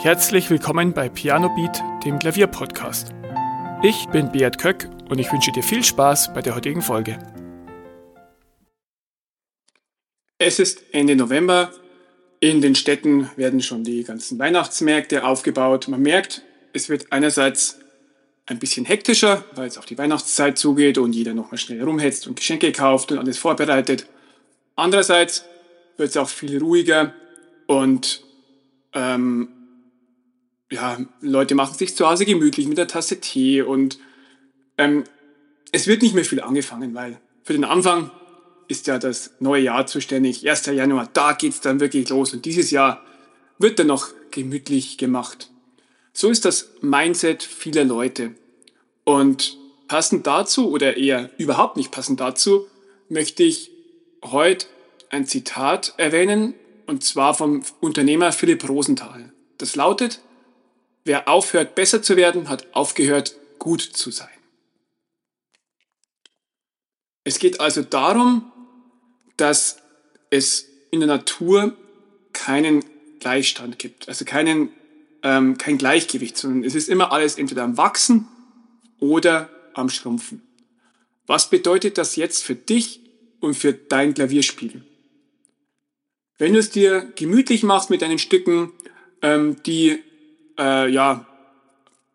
Herzlich willkommen bei Piano Beat, dem Klavierpodcast. Ich bin Beat Köck und ich wünsche dir viel Spaß bei der heutigen Folge. Es ist Ende November. In den Städten werden schon die ganzen Weihnachtsmärkte aufgebaut. Man merkt, es wird einerseits ein bisschen hektischer, weil es auf die Weihnachtszeit zugeht und jeder nochmal schnell rumhetzt und Geschenke kauft und alles vorbereitet. Andererseits wird es auch viel ruhiger und ähm, ja, Leute machen sich zu Hause gemütlich mit der Tasse Tee und ähm, es wird nicht mehr viel angefangen, weil für den Anfang ist ja das neue Jahr zuständig. 1. Januar, da geht's dann wirklich los und dieses Jahr wird dann noch gemütlich gemacht. So ist das Mindset vieler Leute. Und passend dazu oder eher überhaupt nicht passend dazu möchte ich heute ein Zitat erwähnen und zwar vom Unternehmer Philipp Rosenthal. Das lautet, Wer aufhört, besser zu werden, hat aufgehört, gut zu sein. Es geht also darum, dass es in der Natur keinen Gleichstand gibt, also keinen, ähm, kein Gleichgewicht, sondern es ist immer alles entweder am Wachsen oder am Schrumpfen. Was bedeutet das jetzt für dich und für dein Klavierspiel? Wenn du es dir gemütlich machst mit deinen Stücken, ähm, die äh, ja,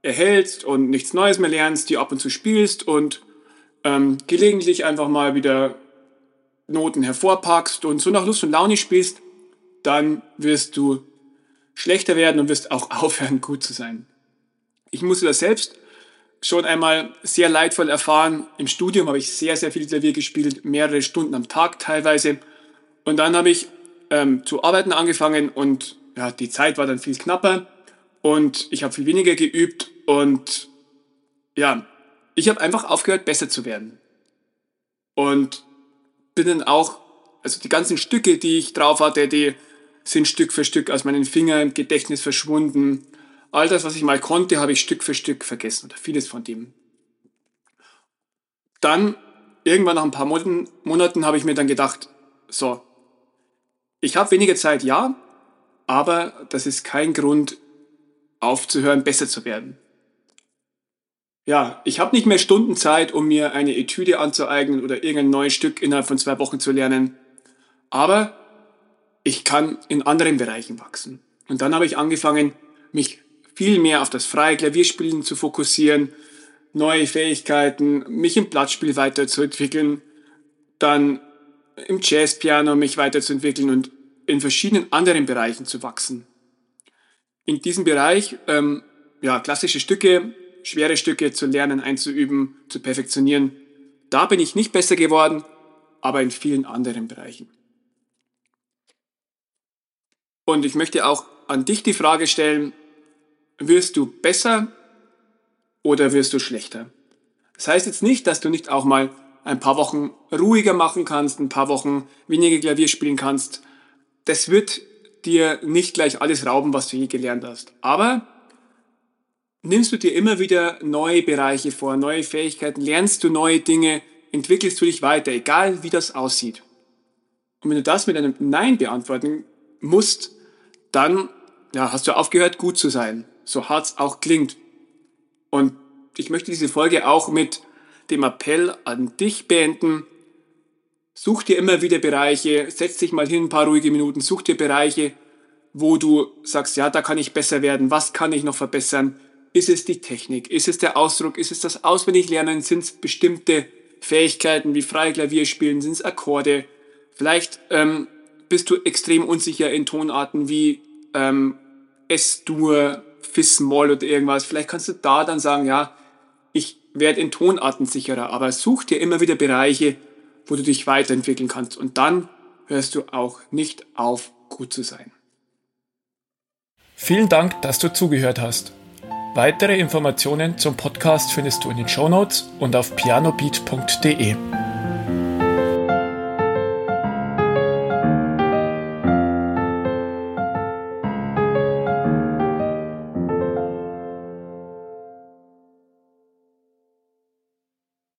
erhältst und nichts Neues mehr lernst, die ab und zu spielst und ähm, gelegentlich einfach mal wieder Noten hervorpackst und so nach Lust und Laune spielst, dann wirst du schlechter werden und wirst auch aufhören, gut zu sein. Ich musste das selbst schon einmal sehr leidvoll erfahren. Im Studium habe ich sehr, sehr viel Klavier gespielt, mehrere Stunden am Tag teilweise. Und dann habe ich ähm, zu arbeiten angefangen und ja, die Zeit war dann viel knapper und ich habe viel weniger geübt und ja, ich habe einfach aufgehört, besser zu werden. Und bin dann auch, also die ganzen Stücke, die ich drauf hatte, die sind Stück für Stück aus meinen Fingern im Gedächtnis verschwunden. All das, was ich mal konnte, habe ich Stück für Stück vergessen oder vieles von dem. Dann, irgendwann nach ein paar Monaten, Monaten habe ich mir dann gedacht, so, ich habe weniger Zeit, ja, aber das ist kein Grund, aufzuhören, besser zu werden. Ja, ich habe nicht mehr Stunden Zeit, um mir eine Etüde anzueignen oder irgendein neues Stück innerhalb von zwei Wochen zu lernen. Aber ich kann in anderen Bereichen wachsen. Und dann habe ich angefangen, mich viel mehr auf das freie Klavierspielen zu fokussieren, neue Fähigkeiten, mich im Blattspiel weiterzuentwickeln, dann im Jazzpiano mich weiterzuentwickeln und in verschiedenen anderen Bereichen zu wachsen in diesem Bereich ähm, ja, klassische Stücke, schwere Stücke zu lernen, einzuüben, zu perfektionieren. Da bin ich nicht besser geworden, aber in vielen anderen Bereichen. Und ich möchte auch an dich die Frage stellen, wirst du besser oder wirst du schlechter? Das heißt jetzt nicht, dass du nicht auch mal ein paar Wochen ruhiger machen kannst, ein paar Wochen weniger Klavier spielen kannst. Das wird dir nicht gleich alles rauben, was du je gelernt hast. Aber nimmst du dir immer wieder neue Bereiche vor, neue Fähigkeiten, lernst du neue Dinge, entwickelst du dich weiter, egal wie das aussieht. Und wenn du das mit einem Nein beantworten musst, dann ja, hast du aufgehört, gut zu sein, so hart es auch klingt. Und ich möchte diese Folge auch mit dem Appell an dich beenden, Such dir immer wieder Bereiche, setz dich mal hin, ein paar ruhige Minuten, such dir Bereiche, wo du sagst, ja, da kann ich besser werden, was kann ich noch verbessern? Ist es die Technik? Ist es der Ausdruck? Ist es das Auswendiglernen? Sind es bestimmte Fähigkeiten wie freie Klavierspielen? Sind es Akkorde? Vielleicht ähm, bist du extrem unsicher in Tonarten wie ähm, S-Dur, Fis-Moll oder irgendwas. Vielleicht kannst du da dann sagen, ja, ich werde in Tonarten sicherer, aber such dir immer wieder Bereiche, wo du dich weiterentwickeln kannst. Und dann hörst du auch nicht auf, gut zu sein. Vielen Dank, dass du zugehört hast. Weitere Informationen zum Podcast findest du in den Show Notes und auf pianobeat.de.